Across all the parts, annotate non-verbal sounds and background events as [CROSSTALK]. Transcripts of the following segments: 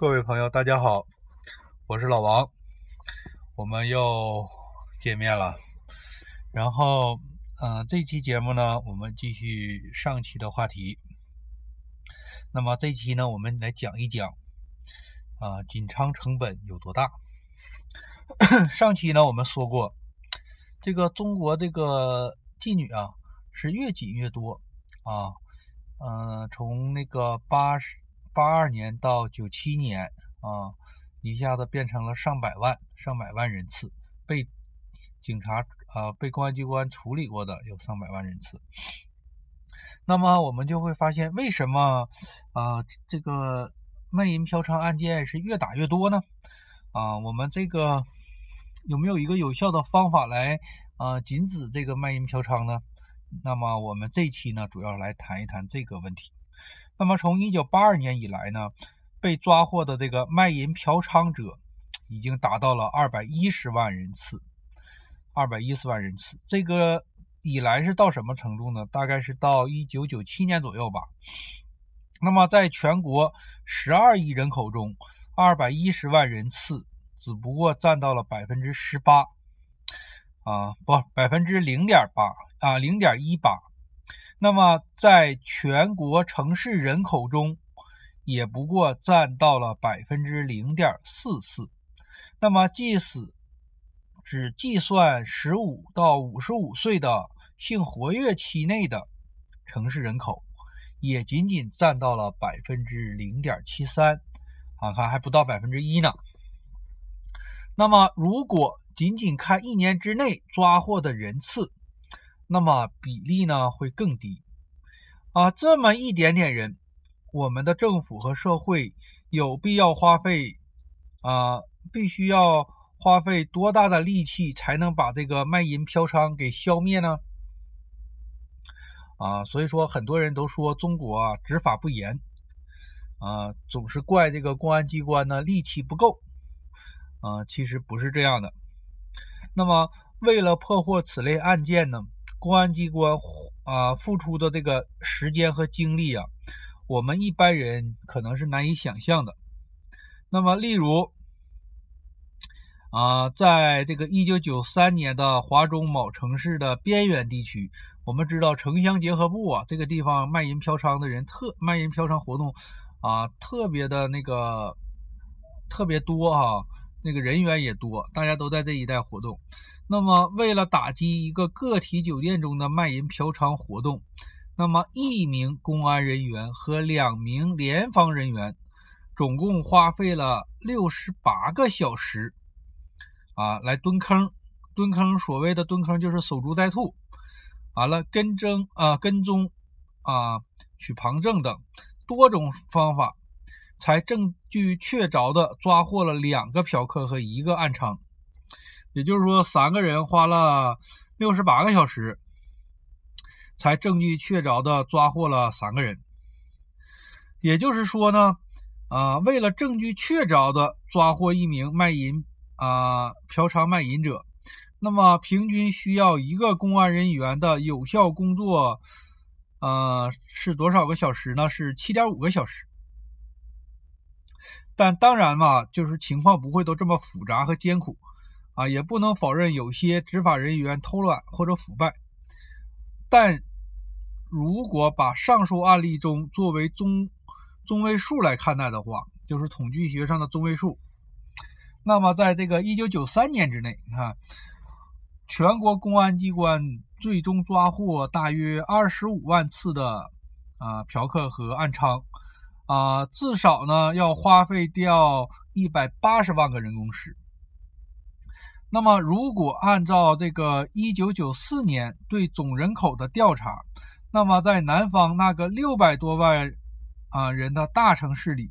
各位朋友，大家好，我是老王，我们又见面了。然后，嗯，这期节目呢，我们继续上期的话题。那么这期呢，我们来讲一讲啊，锦昌成本有多大？[COUGHS] 上期呢，我们说过，这个中国这个妓女啊，是越紧越多啊，嗯，从那个八十。八二年到九七年啊，一下子变成了上百万、上百万人次被警察啊被公安机关处理过的有上百万人次。那么我们就会发现，为什么啊这个卖淫嫖娼案件是越打越多呢？啊，我们这个有没有一个有效的方法来啊禁止这个卖淫嫖娼呢？那么我们这期呢，主要来谈一谈这个问题。那么从一九八二年以来呢，被抓获的这个卖淫嫖娼者已经达到了二百一十万人次，二百一十万人次。这个以来是到什么程度呢？大概是到一九九七年左右吧。那么在全国十二亿人口中，二百一十万人次只不过占到了百分之十八，啊，不，百分之零点八啊，零点一八。那么，在全国城市人口中，也不过占到了百分之零点四四。那么，即使只计算十五到五十五岁的性活跃期内的城市人口，也仅仅占到了百分之零点七三。啊，看还不到百分之一呢。那么，如果仅仅看一年之内抓获的人次，那么比例呢会更低啊，这么一点点人，我们的政府和社会有必要花费啊，必须要花费多大的力气才能把这个卖淫嫖娼给消灭呢？啊，所以说很多人都说中国啊执法不严啊，总是怪这个公安机关呢力气不够啊，其实不是这样的。那么为了破获此类案件呢？公安机关啊付出的这个时间和精力啊，我们一般人可能是难以想象的。那么，例如啊，在这个一九九三年的华中某城市的边缘地区，我们知道城乡结合部啊，这个地方卖淫嫖娼的人特卖淫嫖娼活动啊特别的那个特别多哈，那个人员也多，大家都在这一带活动。那么，为了打击一个个体酒店中的卖淫嫖娼活动，那么一名公安人员和两名联防人员，总共花费了六十八个小时，啊，来蹲坑，蹲坑，所谓的蹲坑就是守株待兔，完了跟踪啊，跟踪啊，取旁证等多种方法，才证据确凿的抓获了两个嫖客和一个暗娼。也就是说，三个人花了六十八个小时，才证据确凿的抓获了三个人。也就是说呢，啊，为了证据确凿的抓获一名卖淫啊嫖娼卖淫者，那么平均需要一个公安人员的有效工作，呃，是多少个小时呢？是七点五个小时。但当然嘛，就是情况不会都这么复杂和艰苦。啊，也不能否认有些执法人员偷懒或者腐败，但如果把上述案例中作为中中位数来看待的话，就是统计学上的中位数，那么在这个一九九三年之内，你看，全国公安机关最终抓获大约二十五万次的啊嫖客和暗娼，啊，至少呢要花费掉一百八十万个人工时。那么，如果按照这个一九九四年对总人口的调查，那么在南方那个六百多万啊人的大城市里，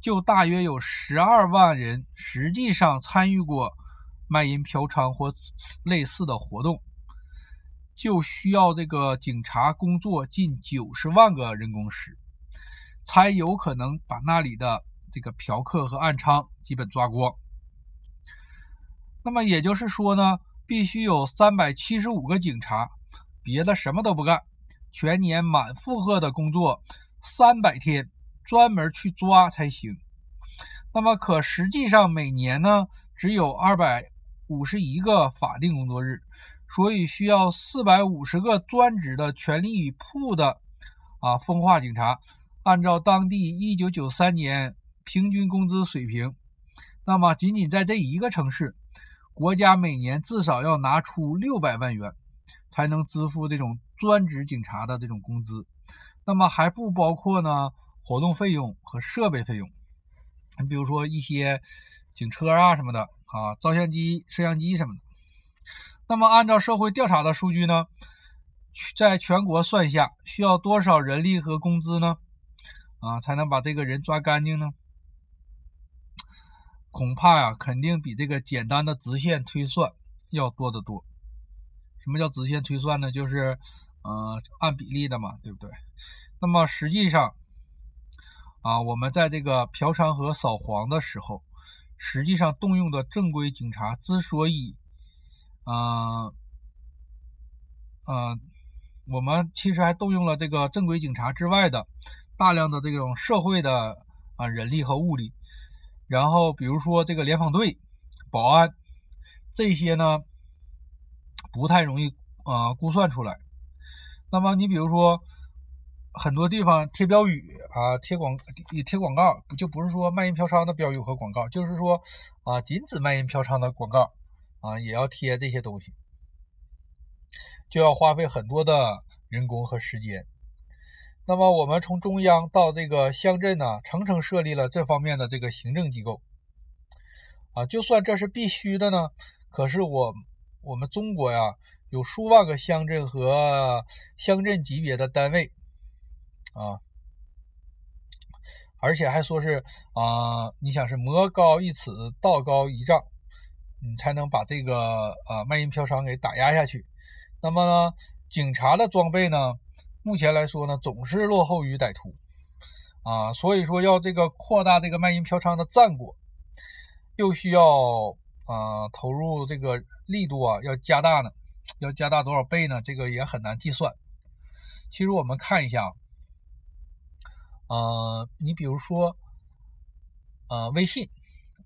就大约有十二万人实际上参与过卖淫嫖娼或类似的活动，就需要这个警察工作近九十万个人工时，才有可能把那里的这个嫖客和暗娼基本抓光。那么也就是说呢，必须有三百七十五个警察，别的什么都不干，全年满负荷的工作三百天，专门去抓才行。那么可实际上每年呢只有二百五十一个法定工作日，所以需要四百五十个专职的全力以赴的啊风化警察。按照当地一九九三年平均工资水平，那么仅仅在这一个城市，国家每年至少要拿出六百万元，才能支付这种专职警察的这种工资。那么还不包括呢活动费用和设备费用。你比如说一些警车啊什么的啊，照相机、摄像机什么的。那么按照社会调查的数据呢，在全国算一下需要多少人力和工资呢？啊，才能把这个人抓干净呢？恐怕呀，肯定比这个简单的直线推算要多得多。什么叫直线推算呢？就是，呃，按比例的嘛，对不对？那么实际上，啊，我们在这个嫖娼和扫黄的时候，实际上动用的正规警察之所以，嗯，嗯，我们其实还动用了这个正规警察之外的。大量的这种社会的啊人力和物力，然后比如说这个联防队、保安这些呢，不太容易啊估算出来。那么你比如说很多地方贴标语啊、贴广贴广告，就不是说卖淫嫖娼的标语和广告，就是说啊禁止卖淫嫖娼的广告啊也要贴这些东西，就要花费很多的人工和时间。那么我们从中央到这个乡镇呢，层层设立了这方面的这个行政机构，啊，就算这是必须的呢，可是我我们中国呀，有数万个乡镇和乡镇级别的单位，啊，而且还说是啊，你想是魔高一尺，道高一丈，你才能把这个啊卖淫嫖娼给打压下去。那么呢，警察的装备呢？目前来说呢，总是落后于歹徒啊，所以说要这个扩大这个卖淫嫖娼的战果，又需要啊投入这个力度啊要加大呢，要加大多少倍呢？这个也很难计算。其实我们看一下，呃，你比如说，呃，微信，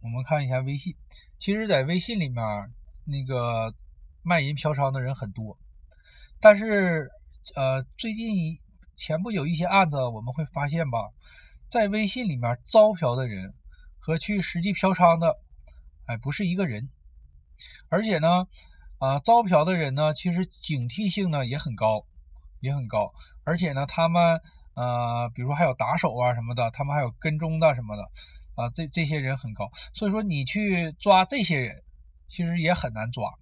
我们看一下微信，其实在微信里面那个卖淫嫖娼的人很多，但是。呃，最近前不久一些案子，我们会发现吧，在微信里面招嫖的人和去实际嫖娼的，哎，不是一个人。而且呢，啊，招嫖的人呢，其实警惕性呢也很高，也很高。而且呢，他们呃，比如说还有打手啊什么的，他们还有跟踪的什么的，啊，这这些人很高。所以说你去抓这些人，其实也很难抓。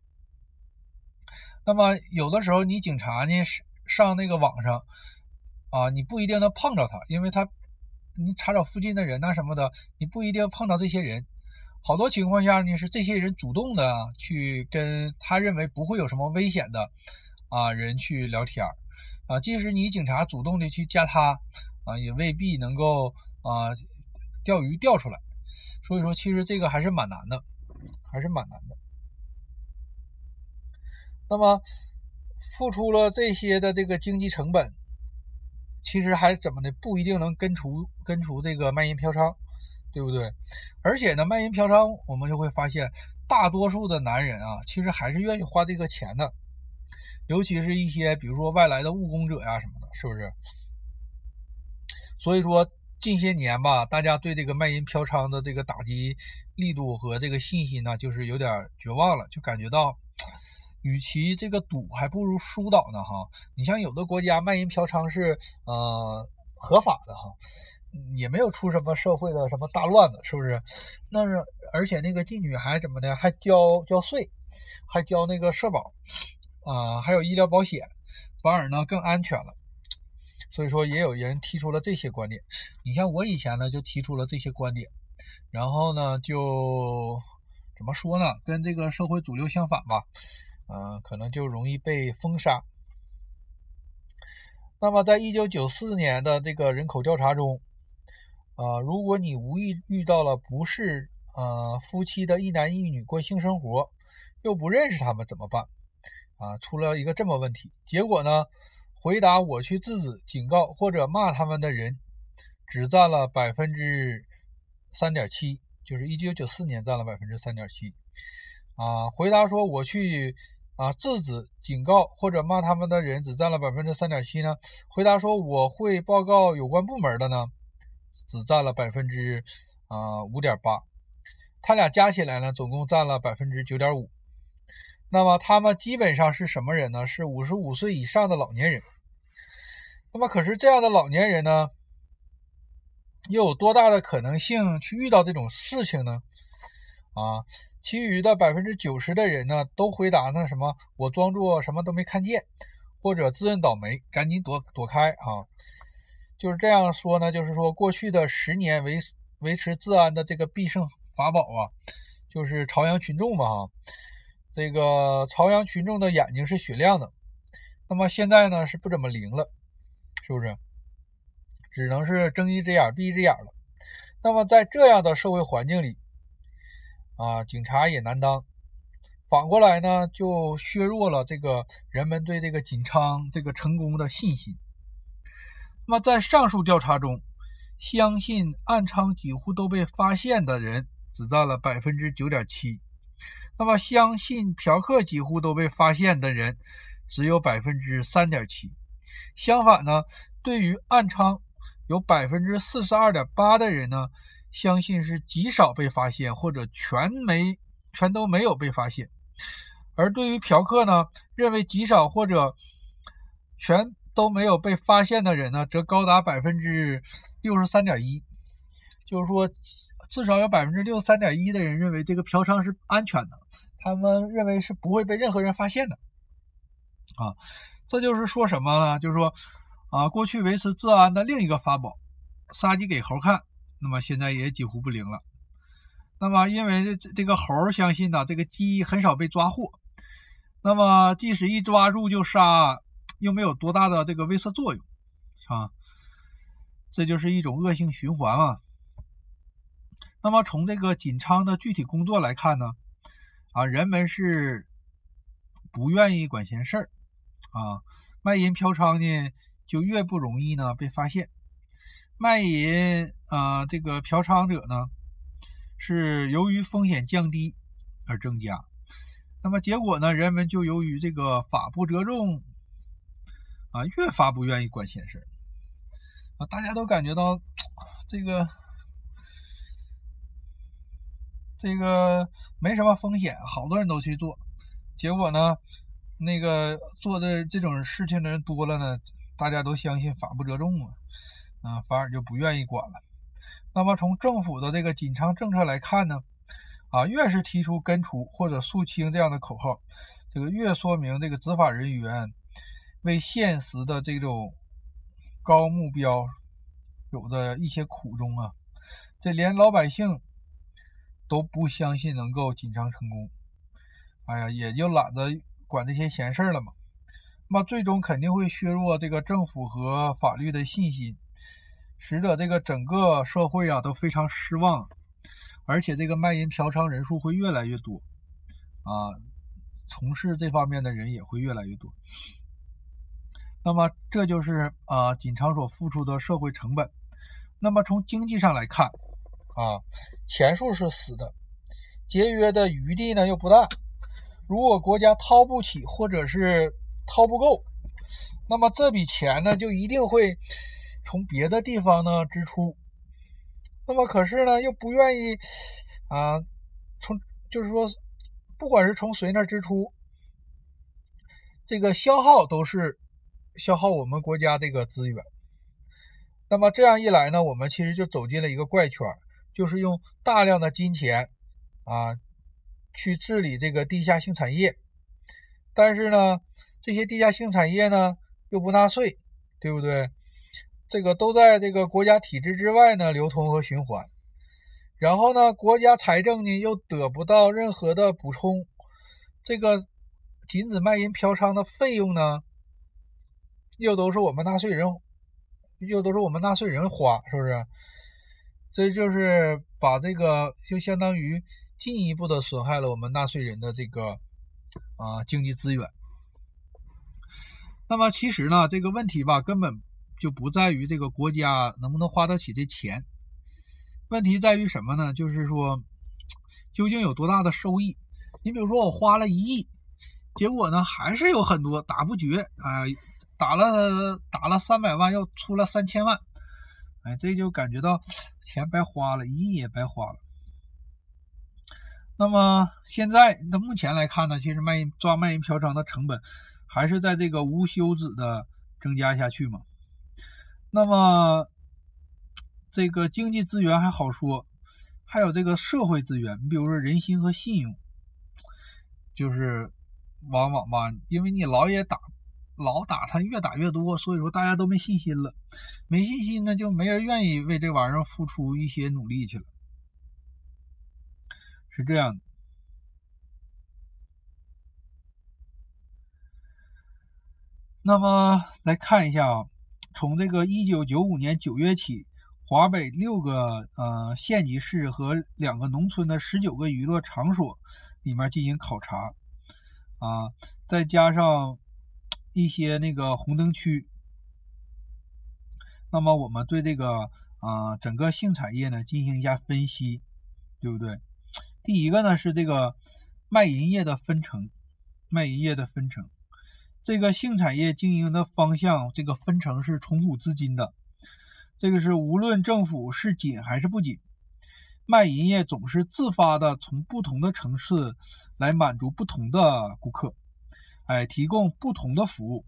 那么有的时候你警察呢是。上那个网上啊，你不一定能碰着他，因为他你查找附近的人呐什么的，你不一定碰到这些人。好多情况下呢，是这些人主动的去跟他认为不会有什么危险的啊人去聊天啊。即使你警察主动的去加他啊，也未必能够啊钓鱼钓出来。所以说，其实这个还是蛮难的，还是蛮难的。那么。付出了这些的这个经济成本，其实还怎么的不一定能根除根除这个卖淫嫖娼，对不对？而且呢，卖淫嫖娼我们就会发现，大多数的男人啊，其实还是愿意花这个钱的，尤其是一些比如说外来的务工者呀什么的，是不是？所以说近些年吧，大家对这个卖淫嫖娼的这个打击力度和这个信心呢，就是有点绝望了，就感觉到。与其这个赌，还不如疏导呢，哈。你像有的国家卖淫嫖娼是呃合法的，哈，也没有出什么社会的什么大乱子，是不是？那是而且那个妓女还怎么的，还交交税，还交那个社保，啊，还有医疗保险，反而呢更安全了。所以说也有人提出了这些观点。你像我以前呢就提出了这些观点，然后呢就怎么说呢？跟这个社会主流相反吧。嗯，可能就容易被封杀。那么，在一九九四年的这个人口调查中，啊，如果你无意遇到了不是呃夫妻的一男一女过性生活，又不认识他们怎么办？啊，出了一个这么问题。结果呢，回答我去制止、警告或者骂他们的人，只占了百分之三点七，就是一九九四年占了百分之三点七。啊，回答说我去啊制止、警告或者骂他们的人只占了百分之三点七呢？回答说我会报告有关部门的呢，只占了百分之啊五点八。他俩加起来呢，总共占了百分之九点五。那么他们基本上是什么人呢？是五十五岁以上的老年人。那么可是这样的老年人呢，又有多大的可能性去遇到这种事情呢？啊，其余的百分之九十的人呢，都回答那什么，我装作什么都没看见，或者自认倒霉，赶紧躲躲开啊。就是这样说呢，就是说过去的十年维维持治安的这个必胜。法宝啊，就是朝阳群众嘛哈，这个朝阳群众的眼睛是雪亮的，那么现在呢是不怎么灵了，是不是？只能是睁一只眼闭一只眼了。那么在这样的社会环境里啊，警察也难当。反过来呢，就削弱了这个人们对这个锦昌这个成功的信心。那么在上述调查中，相信暗娼几乎都被发现的人。只占了百分之九点七，那么相信嫖客几乎都被发现的人只有百分之三点七。相反呢，对于暗娼有百分之四十二点八的人呢，相信是极少被发现或者全没全都没有被发现。而对于嫖客呢，认为极少或者全都没有被发现的人呢，则高达百分之六十三点一，就是说。至少有百分之六十三点一的人认为这个嫖娼是安全的，他们认为是不会被任何人发现的。啊，这就是说什么呢？就是说，啊，过去维持治安的另一个法宝——杀鸡给猴看，那么现在也几乎不灵了。那么，因为这这个猴相信呢，这个鸡很少被抓获，那么即使一抓住就杀，又没有多大的这个威慑作用，啊，这就是一种恶性循环嘛。那么从这个锦昌的具体工作来看呢，啊，人们是不愿意管闲事儿，啊，卖淫嫖娼呢就越不容易呢被发现，卖淫啊这个嫖娼者呢是由于风险降低而增加，那么结果呢，人们就由于这个法不责众，啊，越发不愿意管闲事，啊，大家都感觉到这个。这个没什么风险，好多人都去做，结果呢，那个做的这种事情的人多了呢，大家都相信法不责众啊，啊，反而就不愿意管了。那么从政府的这个紧张政策来看呢，啊，越是提出根除或者肃清这样的口号，这个越说明这个执法人员为现实的这种高目标有着一些苦衷啊，这连老百姓。都不相信能够紧张成功，哎呀，也就懒得管这些闲事儿了嘛。那么最终肯定会削弱这个政府和法律的信心，使得这个整个社会啊都非常失望，而且这个卖淫嫖娼人数会越来越多，啊，从事这方面的人也会越来越多。那么这就是啊锦昌所付出的社会成本。那么从经济上来看。啊，钱数是死的，节约的余地呢又不大。如果国家掏不起或者是掏不够，那么这笔钱呢就一定会从别的地方呢支出。那么可是呢又不愿意啊，从就是说，不管是从谁那支出，这个消耗都是消耗我们国家这个资源。那么这样一来呢，我们其实就走进了一个怪圈。就是用大量的金钱啊去治理这个地下性产业，但是呢，这些地下性产业呢又不纳税，对不对？这个都在这个国家体制之外呢流通和循环，然后呢，国家财政呢又得不到任何的补充，这个禁止卖淫嫖娼的费用呢又都是我们纳税人，又都是我们纳税人花，是不是？这就是把这个就相当于进一步的损害了我们纳税人的这个啊经济资源。那么其实呢，这个问题吧，根本就不在于这个国家能不能花得起这钱，问题在于什么呢？就是说，究竟有多大的收益？你比如说，我花了一亿，结果呢，还是有很多打不绝，哎，打了打了三百万，又出了三千万，哎，这就感觉到钱白花了，一亿也白花了。那么现在，那目前来看呢，其实卖抓卖淫嫖娼的成本还是在这个无休止的增加下去嘛。那么这个经济资源还好说，还有这个社会资源，你比如说人心和信用，就是往往吧，因为你老也打，老打他越打越多，所以说大家都没信心了，没信心呢，就没人愿意为这玩意儿付出一些努力去了。是这样的，那么来看一下啊，从这个一九九五年九月起，华北六个呃县级市和两个农村的十九个娱乐场所里面进行考察啊，再加上 [TSK] 一些那个红灯区，那么我们对这个啊整个性产业呢进行一下分析，对不对？第一个呢是这个卖淫业的分成，卖淫业的分成，这个性产业经营的方向，这个分成是重组资金的，这个是无论政府是紧还是不紧，卖淫业总是自发的从不同的城市来满足不同的顾客，哎，提供不同的服务。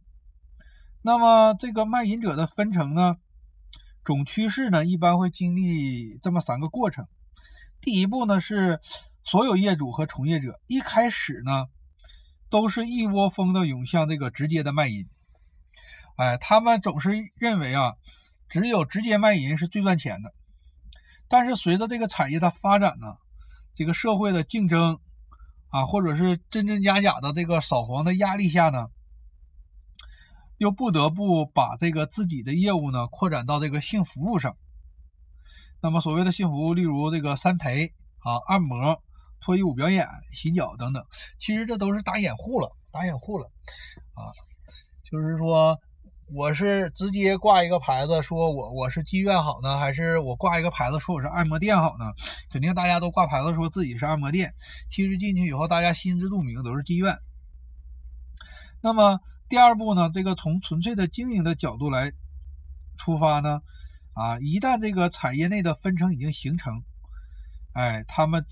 那么这个卖淫者的分成呢，总趋势呢一般会经历这么三个过程。第一步呢是，所有业主和从业者一开始呢，都是一窝蜂的涌向这个直接的卖淫，哎，他们总是认为啊，只有直接卖淫是最赚钱的。但是随着这个产业的发展呢，这个社会的竞争啊，或者是真真假假的这个扫黄的压力下呢，又不得不把这个自己的业务呢扩展到这个性服务上。那么所谓的性服务，例如这个三陪啊、按摩、脱衣舞表演、洗脚等等，其实这都是打掩护了，打掩护了啊。就是说，我是直接挂一个牌子，说我我是妓院好呢，还是我挂一个牌子说我是按摩店好呢？肯定大家都挂牌子说自己是按摩店，其实进去以后大家心知肚明都是妓院。那么第二步呢，这个从纯粹的经营的角度来出发呢？啊，一旦这个产业内的分成已经形成，哎，他们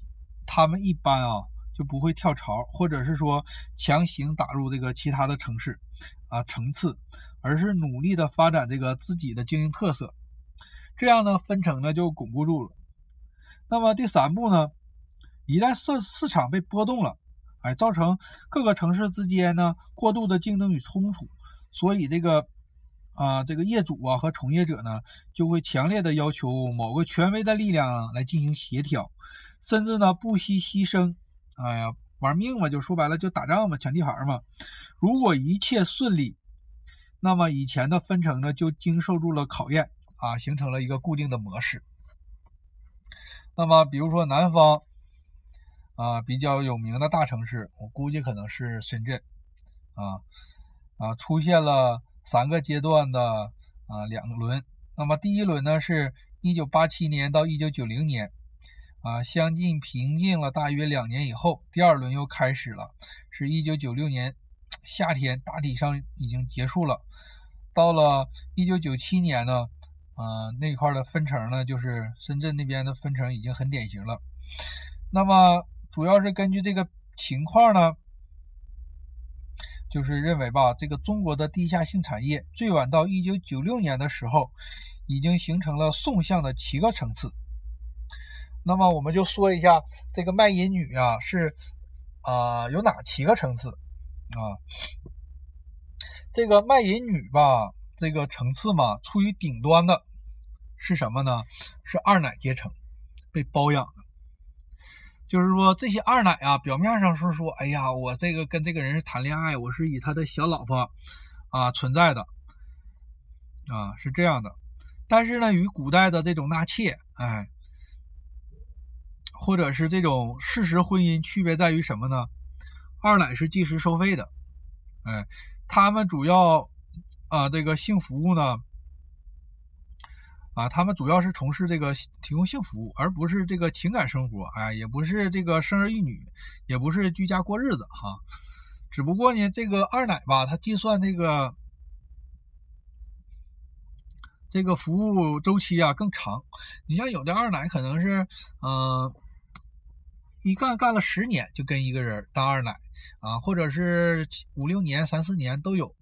他们一般啊就不会跳槽，或者是说强行打入这个其他的城市啊层次，而是努力的发展这个自己的经营特色，这样呢分成呢就巩固住了。那么第三步呢，一旦市市场被波动了，哎，造成各个城市之间呢过度的竞争与冲突，所以这个。啊，这个业主啊和从业者呢，就会强烈的要求某个权威的力量来进行协调，甚至呢不惜牺牲，哎呀，玩命嘛，就说白了就打仗嘛，抢地盘嘛。如果一切顺利，那么以前的分成呢就经受住了考验啊，形成了一个固定的模式。那么比如说南方啊比较有名的大城市，我估计可能是深圳啊啊出现了。三个阶段的啊两轮，那么第一轮呢是1987年到1990年，啊相继平静了大约两年以后，第二轮又开始了，是一九九六年夏天，大体上已经结束了。到了1997年呢，啊那块的分成呢，就是深圳那边的分成已经很典型了。那么主要是根据这个情况呢。就是认为吧，这个中国的地下性产业最晚到一九九六年的时候，已经形成了纵向的七个层次。那么我们就说一下这个卖淫女啊，是啊有哪七个层次啊？这个卖淫女吧，这个层次嘛，处于顶端的是什么呢？是二奶阶层，被包养的。就是说，这些二奶啊，表面上是说，哎呀，我这个跟这个人是谈恋爱，我是以他的小老婆啊存在的，啊是这样的。但是呢，与古代的这种纳妾，哎，或者是这种事实婚姻区别在于什么呢？二奶是计时收费的，哎，他们主要啊这个性服务呢，啊，他们主要是从事这个提供性服务，而不是这个情感生活，哎，也不是这个生儿育女，也不是居家过日子哈。只不过呢，这个二奶吧，它计算这个这个服务周期啊更长。你像有的二奶可能是，嗯，一干干了十年就跟一个人当二奶啊，或者是五六年、三四年都有。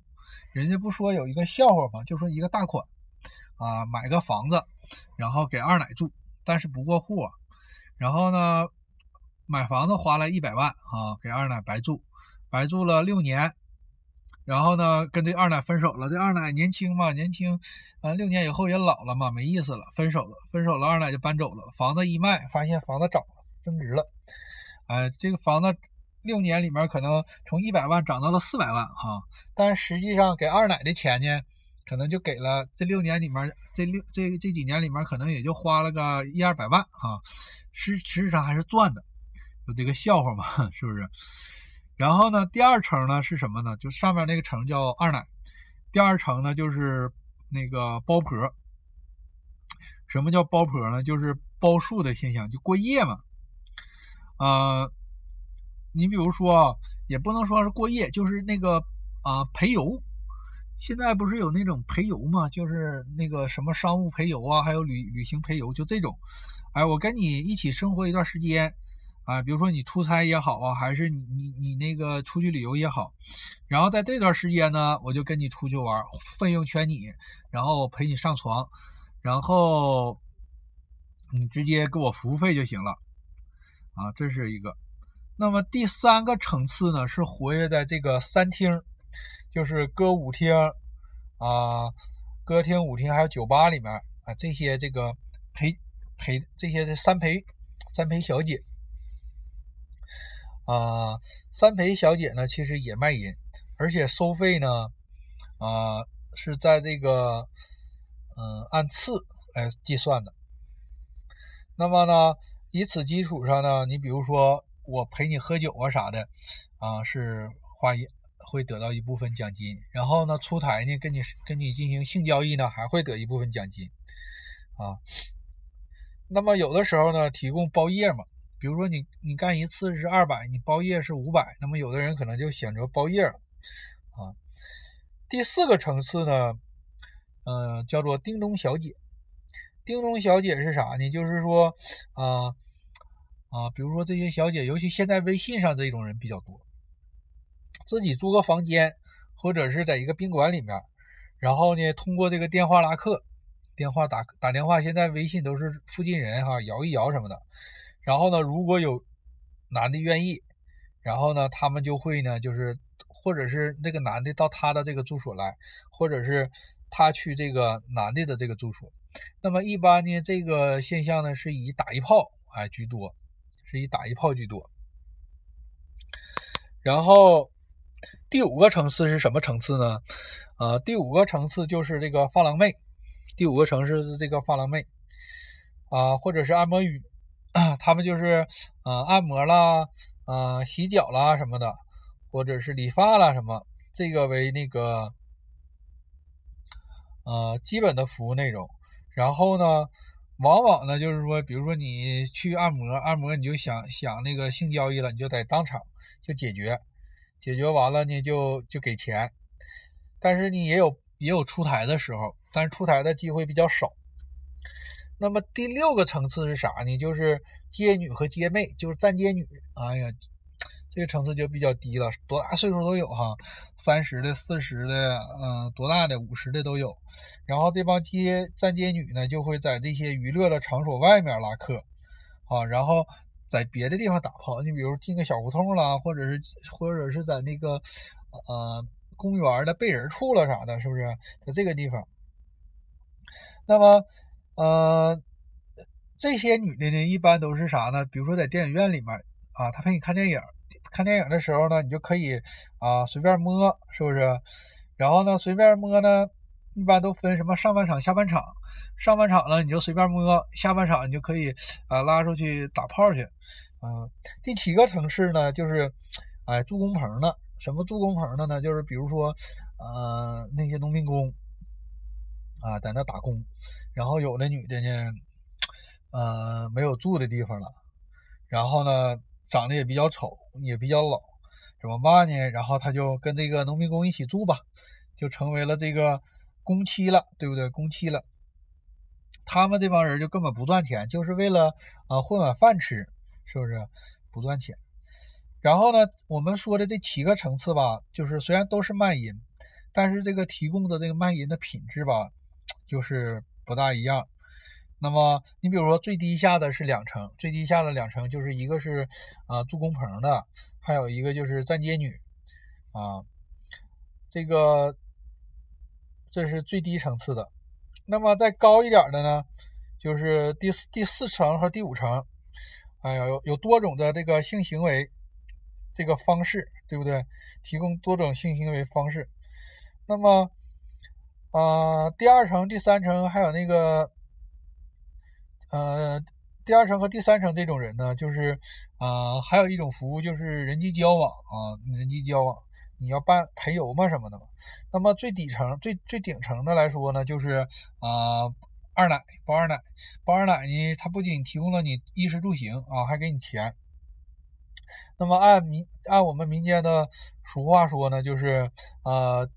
人家不说有一个笑话吗？就说一个大款。啊，买个房子，然后给二奶住，但是不过户。然后呢，买房子花了一百万啊，给二奶白住，白住了六年。然后呢，跟这二奶分手了。这二奶年轻嘛，年轻，呃，六年以后也老了嘛，没意思了，分手了。分手了，二奶就搬走了。房子一卖，发现房子涨了，增值了。哎，这个房子六年里面可能从一百万涨到了四百万哈，但实际上给二奶的钱呢？可能就给了这六年里面，这六这这几年里面，可能也就花了个一二百万哈，实实际上还是赚的，有这个笑话嘛，[LAUGHS] 是不是？然后呢，第二层呢是什么呢？就上面那个层叫二奶，第二层呢就是那个包婆。什么叫包婆呢？就是包宿的现象，就过夜嘛。呃，你比如说啊，也不能说是过夜，就是那个啊陪游。现在不是有那种陪游吗？就是那个什么商务陪游啊，还有旅旅行陪游，就这种。哎，我跟你一起生活一段时间，啊，比如说你出差也好啊，还是你你你那个出去旅游也好，然后在这段时间呢，我就跟你出去玩，费用全你，然后陪你上床，然后你直接给我服务费就行了。啊，这是一个。那么第三个层次呢，是活跃在这个三厅。就是歌舞厅啊，歌厅、舞厅还有酒吧里面啊，这些这个陪陪这些的三陪三陪小姐啊，三陪小姐呢，其实也卖淫，而且收费呢啊是在这个嗯按次来计算的。那么呢，以此基础上呢，你比如说我陪你喝酒啊啥的啊，是花一。会得到一部分奖金，然后呢，出台呢，跟你跟你进行性交易呢，还会得一部分奖金，啊，那么有的时候呢，提供包夜嘛，比如说你你干一次是二百，你包夜是五百，那么有的人可能就选择包夜了，啊，第四个层次呢，嗯，叫做叮咚小姐，叮咚小姐是啥呢？就是说，啊啊，比如说这些小姐，尤其现在微信上这种人比较多。自己租个房间，或者是在一个宾馆里面，然后呢，通过这个电话拉客，电话打打电话，现在微信都是附近人哈，摇一摇什么的。然后呢，如果有男的愿意，然后呢，他们就会呢，就是或者是那个男的到他的这个住所来，或者是他去这个男的的这个住所。那么一般呢，这个现象呢是以打一炮哎居多，是以打一炮居多。然后。第五个层次是什么层次呢？呃，第五个层次就是这个发廊妹。第五个层次是这个发廊妹啊，或者是按摩女，他们就是啊按摩啦、啊洗脚啦什么的，或者是理发啦什么，这个为那个呃基本的服务内容。然后呢，往往呢就是说，比如说你去按摩，按摩你就想想那个性交易了，你就得当场就解决。解决完了呢，就就给钱，但是你也有也有出台的时候，但是出台的机会比较少。那么第六个层次是啥呢？就是接女和接妹，就是站街女。哎呀，这个层次就比较低了，多大岁数都有哈，三十的、四十的，嗯，多大的、五十的都有。然后这帮街站街女呢，就会在这些娱乐的场所外面拉客，啊，然后。在别的地方打炮，你比如进个小胡同啦，或者是或者是在那个呃公园的背人处了啥的，是不是？在这个地方，那么呃这些女的呢，一般都是啥呢？比如说在电影院里面啊，她陪你看电影，看电影的时候呢，你就可以啊随便摸，是不是？然后呢，随便摸呢，一般都分什么上半场、下半场。上半场呢，你就随便摸；下半场你就可以啊拉出去打炮去。嗯，第七个城市呢，就是哎住工棚的。什么住工棚的呢？就是比如说呃那些农民工啊，在那打工。然后有的女的呢，呃，没有住的地方了，然后呢，长得也比较丑，也比较老，怎么办呢？然后他就跟这个农民工一起住吧，就成为了这个工期了，对不对？工期了。他们这帮人就根本不赚钱，就是为了啊混碗饭吃，是不是？不赚钱。然后呢，我们说的这七个层次吧，就是虽然都是卖淫，但是这个提供的这个卖淫的品质吧，就是不大一样。那么你比如说最低下的是两层，最低下的两层就是一个是啊住工棚的，还有一个就是站街女啊，这个这是最低层次的。那么再高一点的呢，就是第四第四层和第五层，哎呀，有有多种的这个性行为这个方式，对不对？提供多种性行为方式。那么，啊，第二层、第三层还有那个，呃，第二层和第三层这种人呢，就是啊，还有一种服务就是人际交往啊，人际交往。你要办陪游嘛什么的嘛，那么最底层、最最顶层的来说呢，就是啊二奶包二奶，包二奶呢，它不仅提供了你衣食住行啊，还给你钱。那么按民按我们民间的俗话说呢，就是呃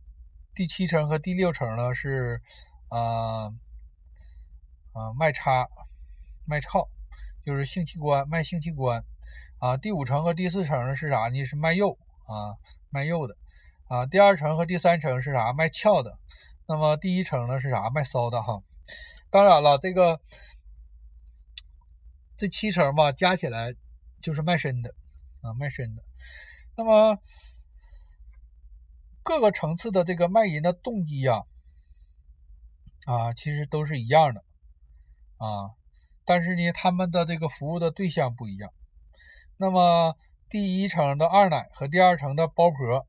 第七层和第六层呢是啊啊卖叉卖操，就是性器官卖性器官啊。第五层和第四层是啥呢？是卖肉啊。卖肉的啊，第二层和第三层是啥？卖翘的。那么第一层呢是啥？卖骚的哈。当然了，这个这七层吧，加起来就是卖身的啊，卖身的。那么各个层次的这个卖淫的动机呀，啊，其实都是一样的啊，但是呢，他们的这个服务的对象不一样。那么。第一层的二奶和第二层的包婆，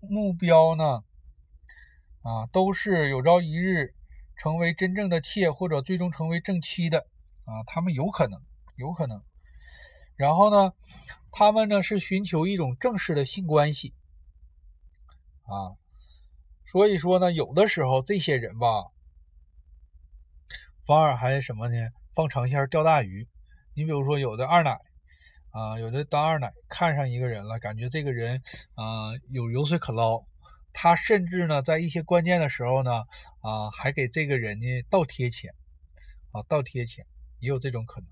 目标呢，啊，都是有朝一日成为真正的妾，或者最终成为正妻的啊，他们有可能，有可能。然后呢，他们呢是寻求一种正式的性关系啊，所以说呢，有的时候这些人吧，反而还什么呢？放长线钓大鱼。你比如说有的二奶。啊，有的当二奶看上一个人了，感觉这个人啊有油水可捞，他甚至呢在一些关键的时候呢啊还给这个人呢倒贴钱啊倒贴钱也有这种可能。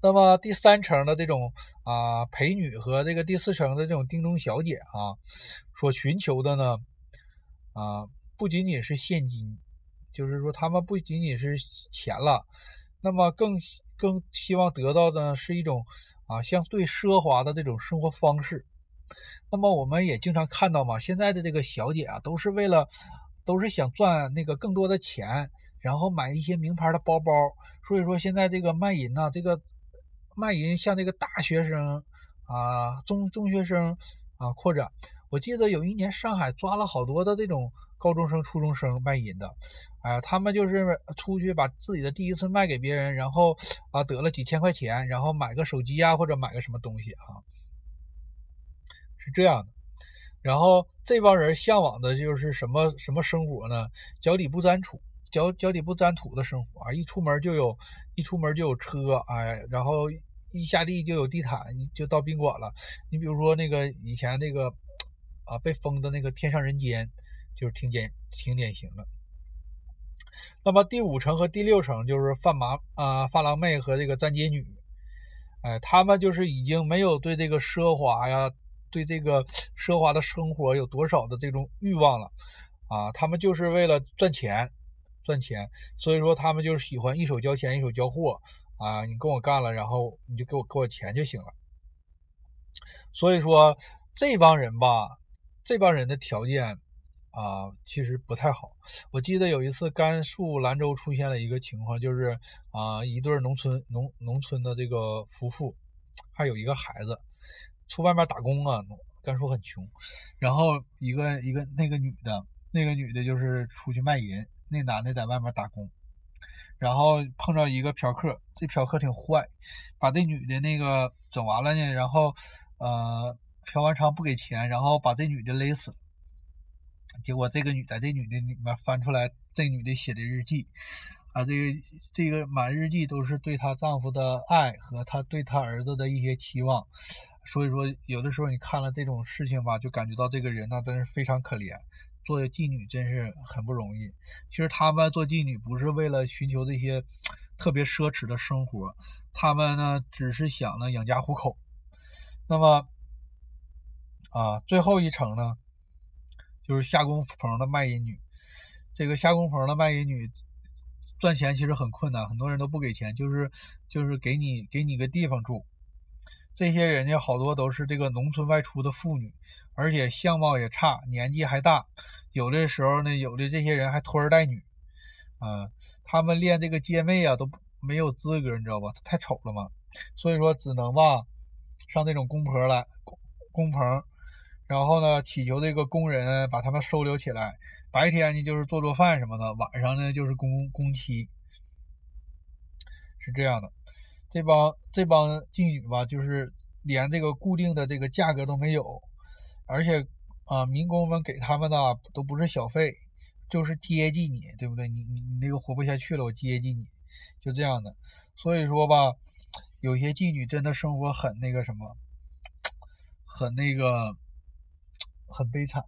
那么第三层的这种啊陪女和这个第四层的这种叮咚小姐啊所寻求的呢啊不仅仅是现金，就是说他们不仅仅是钱了，那么更更希望得到的是一种。啊，相对奢华的这种生活方式，那么我们也经常看到嘛，现在的这个小姐啊，都是为了，都是想赚那个更多的钱，然后买一些名牌的包包。所以说现在这个卖淫呢，这个卖淫像这个大学生啊、中中学生啊扩展。我记得有一年上海抓了好多的这种高中生、初中生卖淫的。哎，他们就是出去把自己的第一次卖给别人，然后啊得了几千块钱，然后买个手机啊或者买个什么东西啊，是这样的。然后这帮人向往的就是什么什么生活呢？脚底不沾土，脚脚底不沾土的生活啊！一出门就有，一出门就有车，哎，然后一下地就有地毯，就到宾馆了。你比如说那个以前那个啊被封的那个《天上人间》，就是挺典挺典型的。那么第五层和第六层就是范麻啊、发廊妹和这个站街女，哎，他们就是已经没有对这个奢华呀、对这个奢华的生活有多少的这种欲望了啊，他们就是为了赚钱，赚钱，所以说他们就是喜欢一手交钱一手交货啊，你跟我干了，然后你就给我给我钱就行了。所以说这帮人吧，这帮人的条件。啊，其实不太好。我记得有一次甘肃兰州出现了一个情况，就是啊，一对农村农农村的这个夫妇，还有一个孩子，出外面打工啊。甘肃很穷，然后一个一个那个女的，那个女的就是出去卖淫，那男的在外面打工，然后碰到一个嫖客，这嫖客挺坏，把这女的那个整完了呢，然后呃嫖完娼不给钱，然后把这女的勒死了。结果这个女在这女的里面翻出来这女的写的日记，啊，这个这个满日记都是对她丈夫的爱和她对她儿子的一些期望，所以说有的时候你看了这种事情吧，就感觉到这个人呢真是非常可怜，做妓女真是很不容易。其实他们做妓女不是为了寻求这些特别奢侈的生活，他们呢只是想呢养家糊口。那么啊，最后一层呢，就是下工棚的卖淫女。这个下工棚的卖淫女赚钱其实很困难，很多人都不给钱，就是就是给你给你个地方住。这些人家好多都是这个农村外出的妇女，而且相貌也差，年纪还大。有的时候呢，有的这些人还拖儿带女。啊，他们练这个接妹啊都没有资格，你知道吧？太丑了嘛，所以说只能吧上那种工棚来工工棚，然后呢祈求这个工人把他们收留起来。白天呢就是做做饭什么的，晚上呢就是工工期，是这样的。这帮这帮妓女吧，就是连这个固定的这个价格都没有，而且啊，民工们给他们的都不是小费，就是接济你，对不对？你你你那个活不下去了，我接济你，就这样的。所以说吧，有些妓女真的生活很那个什么，很那个，很悲惨。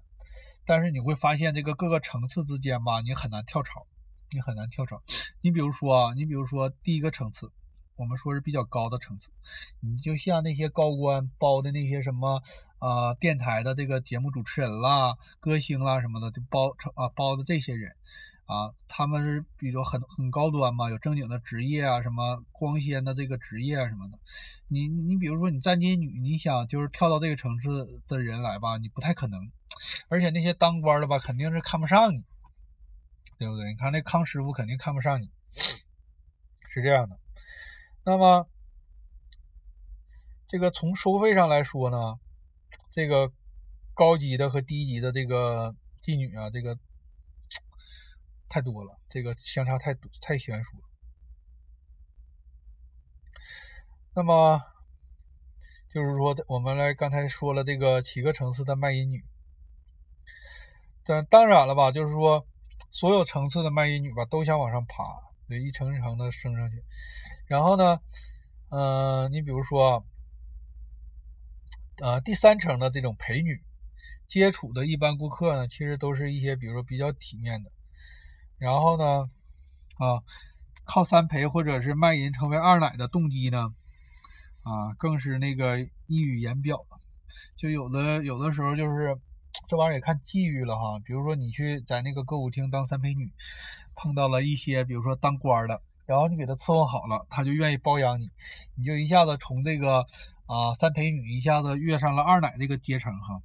但是你会发现，这个各个层次之间吧，你很难跳槽，你很难跳槽。你比如说啊，你比如说第一个层次，我们说是比较高的层次，你就像那些高官包的那些什么啊，电台的这个节目主持人啦、歌星啦什么的，就包成啊包的这些人。啊，他们是比如很很高端嘛，有正经的职业啊，什么光鲜的这个职业啊什么的。你你比如说你站街女，你想就是跳到这个城市的人来吧，你不太可能。而且那些当官的吧，肯定是看不上你，对不对？你看那康师傅肯定看不上你，是这样的。那么这个从收费上来说呢，这个高级的和低级的这个妓女啊，这个。太多了，这个相差太多，太悬殊了。那么，就是说，我们来刚才说了这个七个层次的卖淫女，但当然了吧，就是说，所有层次的卖淫女吧，都想往上爬，对，一层一层的升上去。然后呢，嗯，你比如说，呃，第三层的这种陪女，接触的一般顾客呢，其实都是一些，比如说比较体面的。然后呢，啊，靠三陪或者是卖淫成为二奶的动机呢，啊，更是那个溢于言表了。就有的有的时候就是这玩意儿也看际遇了哈。比如说你去在那个歌舞厅当三陪女，碰到了一些比如说当官的，然后你给他伺候好了，他就愿意包养你，你就一下子从这个啊三陪女一下子跃上了二奶这个阶层哈。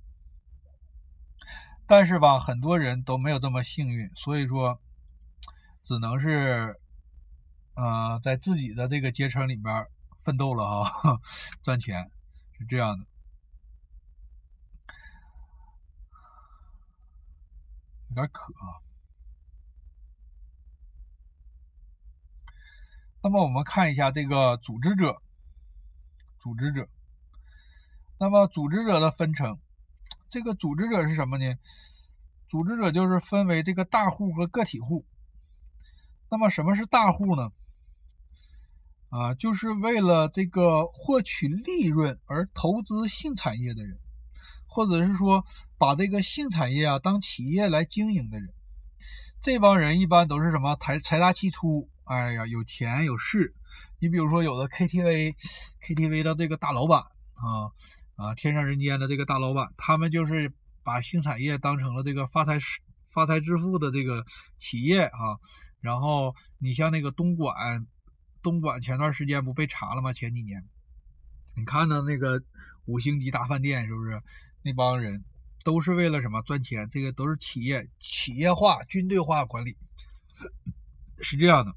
但是吧，很多人都没有这么幸运，所以说。只能是，呃，在自己的这个阶层里边奋斗了哈，[LAUGHS] 赚钱是这样的。有点渴啊。那么我们看一下这个组织者，组织者。那么组织者的分成，这个组织者是什么呢？组织者就是分为这个大户和个体户。那么什么是大户呢？啊，就是为了这个获取利润而投资性产业的人，或者是说把这个性产业啊当企业来经营的人。这帮人一般都是什么财财大气粗，哎呀，有钱有势。你比如说有的 KTV，KTV 的这个大老板啊啊，天上人间的这个大老板，他们就是把性产业当成了这个发财发财致富的这个企业啊。然后你像那个东莞，东莞前段时间不被查了吗？前几年，你看到那个五星级大饭店是不是？那帮人都是为了什么赚钱？这个都是企业企业化、军队化管理，是这样的。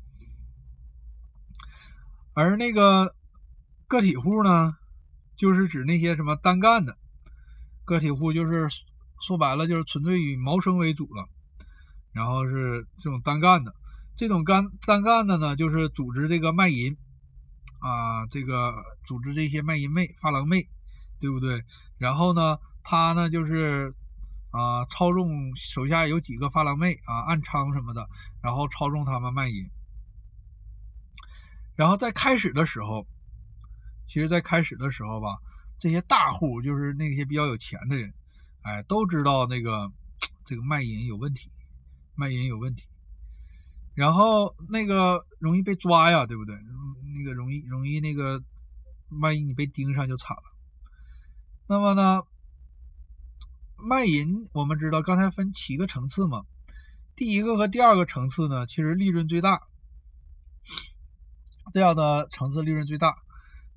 而那个个体户呢，就是指那些什么单干的个体户，就是说白了就是纯粹以谋生为主了，然后是这种单干的。这种干单干的呢，就是组织这个卖淫啊，这个组织这些卖淫妹、发廊妹，对不对？然后呢，他呢就是啊，操纵手下有几个发廊妹啊，暗娼什么的，然后操纵他们卖淫。然后在开始的时候，其实，在开始的时候吧，这些大户就是那些比较有钱的人，哎，都知道那个 [TSK] 这个卖淫有问题，卖淫有问题。然后那个容易被抓呀，对不对？那个容易容易那个，万一你被盯上就惨了。那么呢，卖淫我们知道刚才分七个层次嘛，第一个和第二个层次呢，其实利润最大，这样的层次利润最大。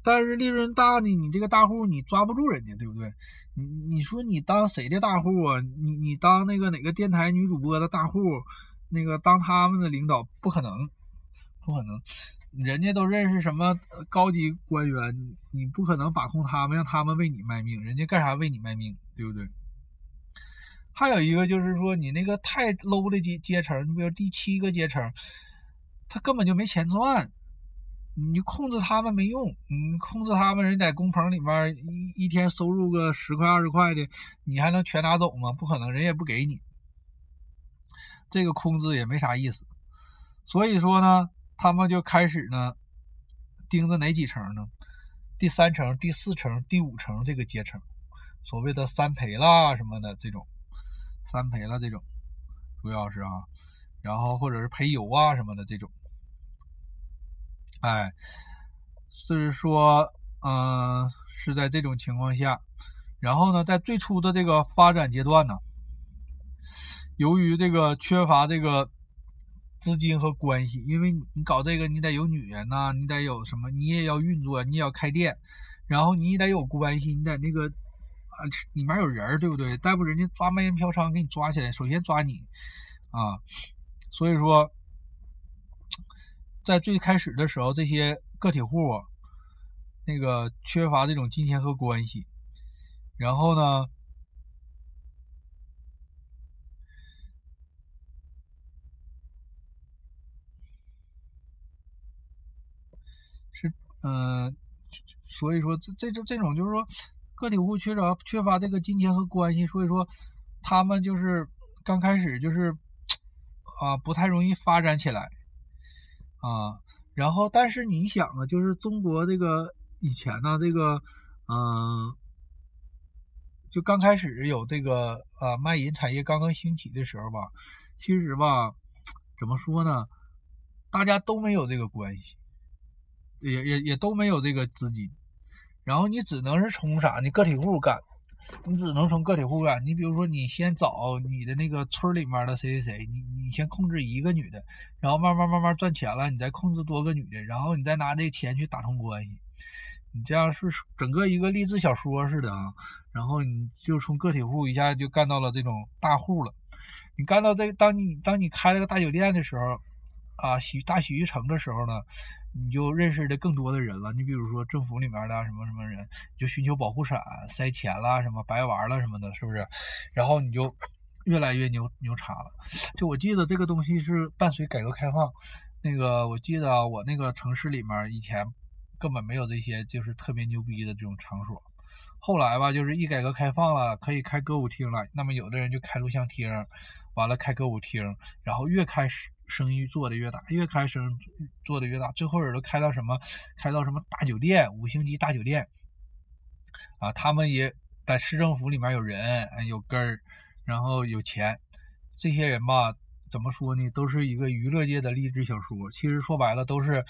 但是利润大呢，你这个大户你抓不住人家，对不对？你你说你当谁的大户啊？你你当那个哪个电台女主播的大户？那个当他们的领导不可能，不可能，人家都认识什么高级官员，你不可能把控他们，让他们为你卖命，人家干啥为你卖命，对不对？还有一个就是说，你那个太 low 的阶阶层，你比如第七个阶层，他根本就没钱赚，你控制他们没用，你控制他们，人在工棚里面一一天收入个十块二十块的，你还能全拿走吗？不可能，人也不给你。这个空置也没啥意思，所以说呢，他们就开始呢盯着哪几层呢？第三层、第四层、第五层这个阶层，所谓的三陪啦什么的这种，三陪了这种，主要是啊，然后或者是陪游啊什么的这种，哎，就是说，嗯，是在这种情况下，然后呢，在最初的这个发展阶段呢。由于这个缺乏这个资金和关系，因为你搞这个，你得有女人呐，你得有什么，你也要运作，你也要开店，然后你得有关系，你得那个啊里面有人，对不对？再不人家抓卖淫嫖娼给你抓起来，首先抓你啊。所以说，在最开始的时候，这些个体户那个缺乏这种金钱和关系，然后呢？嗯，所以说这这这这种就是说，个体户缺少缺乏这个金钱和关系，所以说他们就是刚开始就是啊不太容易发展起来啊。然后但是你想啊，就是中国这个以前呢，这个嗯，就刚开始有这个啊卖淫产业刚刚兴起的时候吧，其实吧怎么说呢，大家都没有这个关系。也也也都没有这个资金，然后你只能是从啥？你个体户干，你只能从个体户干。你比如说，你先找你的那个村里面的谁谁谁，你你先控制一个女的，然后慢慢慢慢赚钱了，你再控制多个女的，然后你再拿这钱去打通关系。你这样是整个一个励志小说似的啊。然后你就从个体户一下就干到了这种大户了。你干到这，当你当你开了个大酒店的时候，啊，洗大洗浴城的时候呢？你就认识的更多的人了。你比如说政府里面的什么什么人，就寻求保护伞、塞钱啦、什么白玩了什么的，是不是？然后你就越来越牛牛叉了。就我记得这个东西是伴随改革开放，那个我记得我那个城市里面以前根本没有这些就是特别牛逼的这种场所。后来吧，就是一改革开放了，可以开歌舞厅了，那么有的人就开录像厅，完了开歌舞厅，然后越开始。生意做的越大，越开生意做的越大，最后人都开到什么？开到什么大酒店，五星级大酒店啊！他们也在市政府里面有人，有根儿，然后有钱。这些人吧，怎么说呢？都是一个娱乐界的励志小说。其实说白了，都是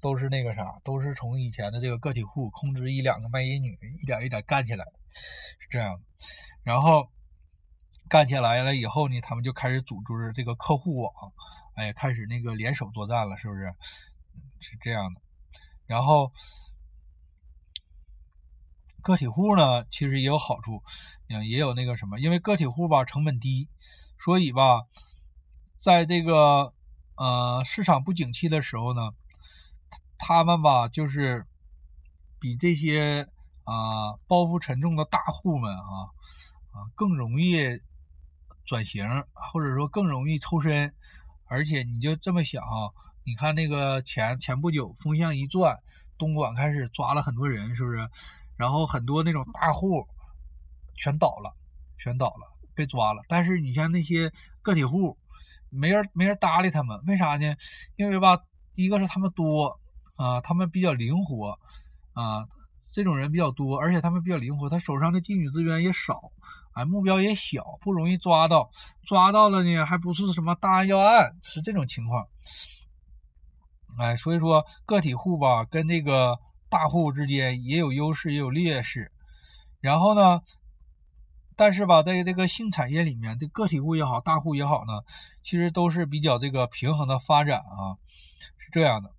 都是那个啥，都是从以前的这个个体户控制一两个卖淫女，一点一点干起来，是这样。然后干起来了以后呢，他们就开始组织这个客户网。哎，开始那个联手作战了，是不是？是这样的。然后个体户呢，其实也有好处，嗯，也有那个什么，因为个体户吧成本低，所以吧，在这个呃市场不景气的时候呢，他们吧就是比这些啊包袱沉重的大户们啊啊更容易转型，或者说更容易抽身。而且你就这么想啊，你看那个前前不久风向一转，东莞开始抓了很多人，是不是？然后很多那种大户全倒了，全倒了。被抓了。但是你像那些个体户，没人没人搭理他们，为啥呢？因为吧，一个是他们多啊，他们比较灵活啊，这种人比较多，而且他们比较灵活，他手上的妓女资源也少，哎，目标也小，不容易抓到，抓到了呢，还不是什么大案要案，是这种情况。哎，所以说个体户吧，跟这个大户之间也有优势，也有劣势。然后呢，但是吧，在这个性产业里面，这个体户也好，大户也好呢，其实都是比较这个平衡的发展啊，是这样的。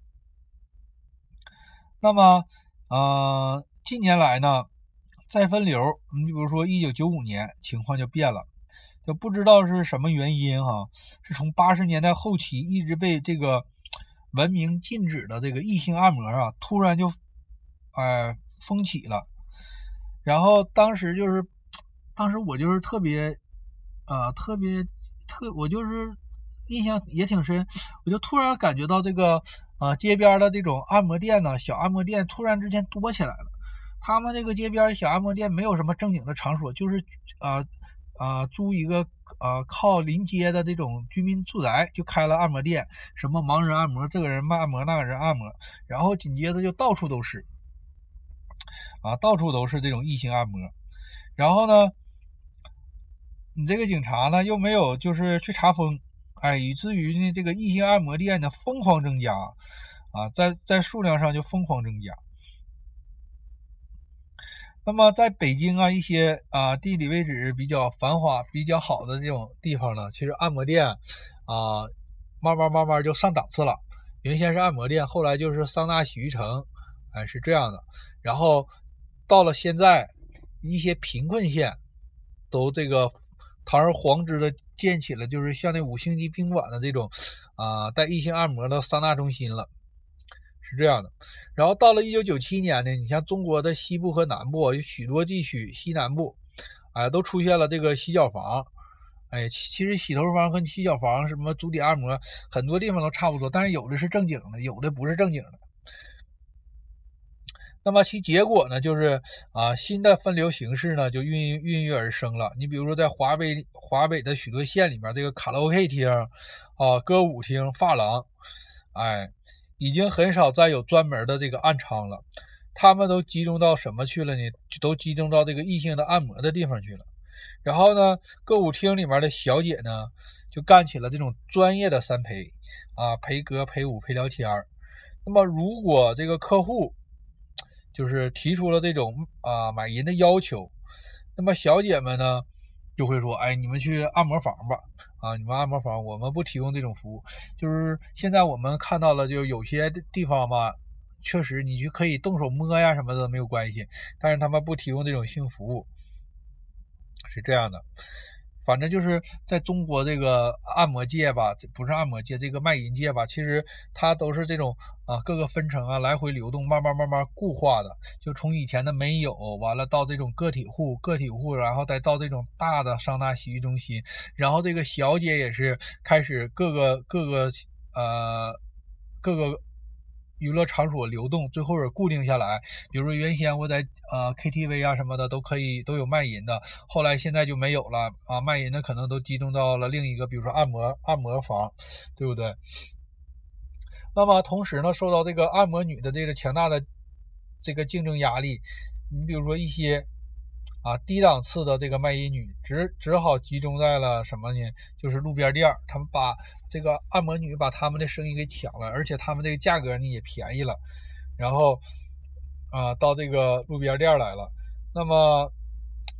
那么，呃，近年来呢，再分流，你比如说一九九五年，情况就变了，就不知道是什么原因哈，是从八十年代后期一直被这个。文明禁止的这个异性按摩啊，突然就，哎，风起了。然后当时就是，当时我就是特别，呃，特别特，我就是印象也挺深。我就突然感觉到这个，呃，街边的这种按摩店呢，小按摩店突然之间多起来了。他们这个街边小按摩店没有什么正经的场所，就是，呃，呃，租一个。啊，靠临街的这种居民住宅就开了按摩店，什么盲人按摩，这个人卖按摩，那个人按摩，然后紧接着就到处都是，啊，到处都是这种异性按摩，然后呢，你这个警察呢又没有就是去查封，哎，以至于呢这个异性按摩店呢疯狂增加，啊，在在数量上就疯狂增加。那么在北京啊，一些啊地理位置比较繁华、比较好的这种地方呢，其实按摩店啊，慢慢慢慢就上档次了。原先是按摩店，后来就是桑拿洗浴城，哎，是这样的。然后到了现在，一些贫困县都这个堂而皇之的建起了，就是像那五星级宾馆的这种啊带异性按摩的桑拿中心了，是这样的。然后到了一九九七年呢，你像中国的西部和南部有许多地区，西南部，哎，都出现了这个洗脚房。哎，其实洗头房和洗脚房什么足底按摩，很多地方都差不多，但是有的是正经的，有的不是正经的。那么其结果呢，就是啊，新的分流形式呢就孕孕育而生了。你比如说在华北华北的许多县里面，这个卡拉 OK 厅啊、歌舞厅、发廊，哎。已经很少再有专门的这个暗娼了，他们都集中到什么去了呢？都集中到这个异性的按摩的地方去了。然后呢，歌舞厅里面的小姐呢，就干起了这种专业的三陪啊，陪歌、陪舞、陪聊天。那么，如果这个客户就是提出了这种啊买淫的要求，那么小姐们呢就会说：“哎，你们去按摩房吧。”啊，你们按摩房我们不提供这种服务，就是现在我们看到了，就有些地方吧，确实你就可以动手摸呀什么的没有关系，但是他们不提供这种性服务，是这样的。反正就是在中国这个按摩界吧，这不是按摩界，这个卖淫界吧，其实它都是这种啊各个分层啊来回流动，慢慢慢慢固化的，就从以前的没有，完了到这种个体户，个体户，然后再到这种大的桑拿洗浴中心，然后这个小姐也是开始各个各个呃各个。娱乐场所流动，最后是固定下来。比如说原先我在呃 KTV 啊什么的都可以都有卖淫的，后来现在就没有了啊，卖淫的可能都集中到了另一个，比如说按摩按摩房，对不对？那么同时呢，受到这个按摩女的这个强大的这个竞争压力，你比如说一些。啊，低档次的这个卖淫女只只好集中在了什么呢？就是路边店，他们把这个按摩女把他们的生意给抢了，而且他们这个价格呢也便宜了，然后啊到这个路边店来了。那么，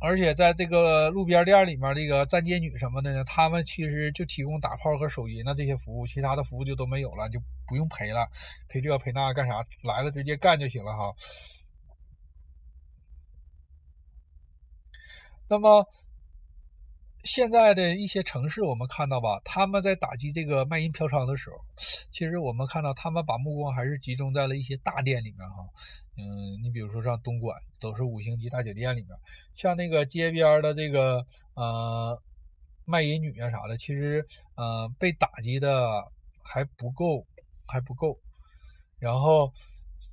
而且在这个路边店里面，这个站街女什么的呢，他们其实就提供打炮和手淫的这些服务，其他的服务就都没有了，就不用赔了，赔这赔那干啥？来了直接干就行了哈。那么，现在的一些城市，我们看到吧，他们在打击这个卖淫嫖娼的时候，其实我们看到他们把目光还是集中在了一些大店里面哈。嗯，你比如说像东莞，都是五星级大酒店里面，像那个街边的这个呃卖淫女啊啥的，其实呃被打击的还不够，还不够。然后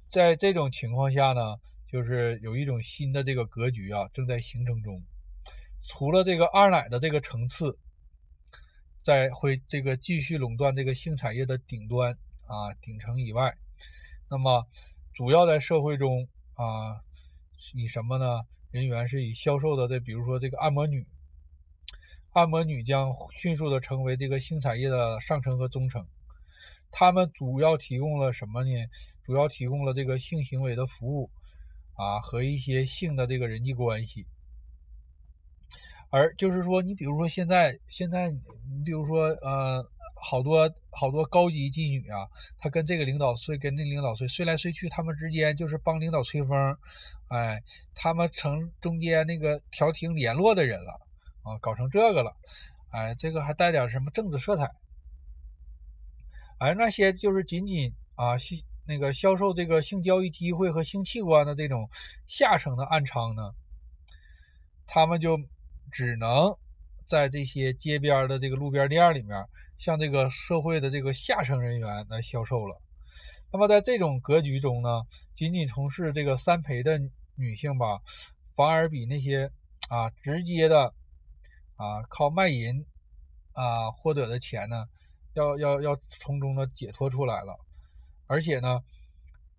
在这种情况下呢，就是有一种新的这个格局啊正在形成中。除了这个二奶的这个层次，在会这个继续垄断这个性产业的顶端啊顶层以外，那么主要在社会中啊以什么呢？人员是以销售的这，比如说这个按摩女，按摩女将迅速的成为这个性产业的上层和中层。他们主要提供了什么呢？主要提供了这个性行为的服务啊和一些性的这个人际关系。而就是说，你比如说现在，现在你比如说呃，好多好多高级妓女啊，她跟这个领导睡，跟那领导睡，睡来睡去，他们之间就是帮领导吹风。哎，他们成中间那个调停联络的人了啊，搞成这个了，哎，这个还带点什么政治色彩，而那些就是仅仅啊性那个销售这个性交易机会和性器官的这种下层的暗娼呢，他们就只能在这些街边的这个路边店里面，向这个社会的这个下层人员来销售了。那么在这种格局中呢，仅仅从事这个三陪的。女性吧，反而比那些啊直接的啊靠卖淫啊获得的钱呢，要要要从中呢解脱出来了。而且呢，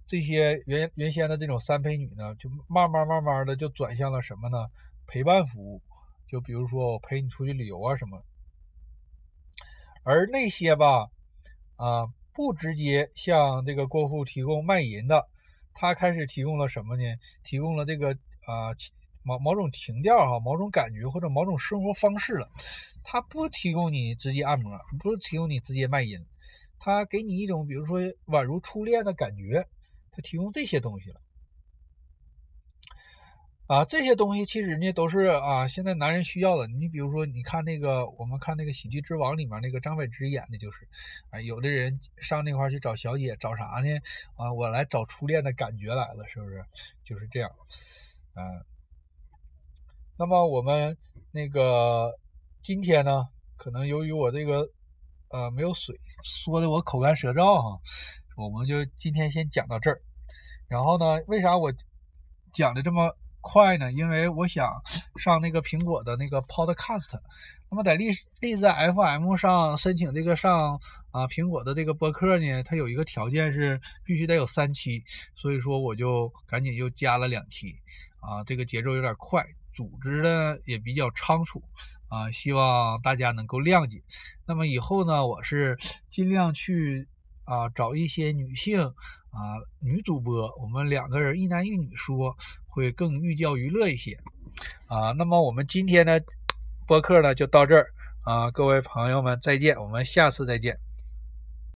这些原原先的这种三陪女呢，就慢慢慢慢的就转向了什么呢？陪伴服务，就比如说我陪你出去旅游啊什么。而那些吧啊不直接向这个过户提供卖淫的。他开始提供了什么呢？提供了这个啊某某种情调哈，某种感觉或者某种生活方式了。他不提供你直接按摩，不提供你直接卖淫，他给你一种比如说宛如初恋的感觉，他提供这些东西了。啊，这些东西其实呢都是啊，现在男人需要的。你比如说，你看那个，我们看那个《喜剧之王》里面那个张柏芝演的就是，啊，有的人上那块去找小姐，找啥呢？啊，我来找初恋的感觉来了，是不是？就是这样，嗯。那么我们那个今天呢，可能由于我这个呃没有水，说的我口干舌燥哈，我们就今天先讲到这儿。然后呢，为啥我讲的这么？快呢，因为我想上那个苹果的那个 Podcast，那么在荔荔枝 FM 上申请这个上啊苹果的这个播客呢，它有一个条件是必须得有三期，所以说我就赶紧又加了两期啊，这个节奏有点快，组织的也比较仓促啊，希望大家能够谅解。那么以后呢，我是尽量去啊找一些女性啊女主播，我们两个人一男一女说。会更寓教于乐一些啊。那么我们今天的播客呢就到这儿啊，各位朋友们再见，我们下次再见。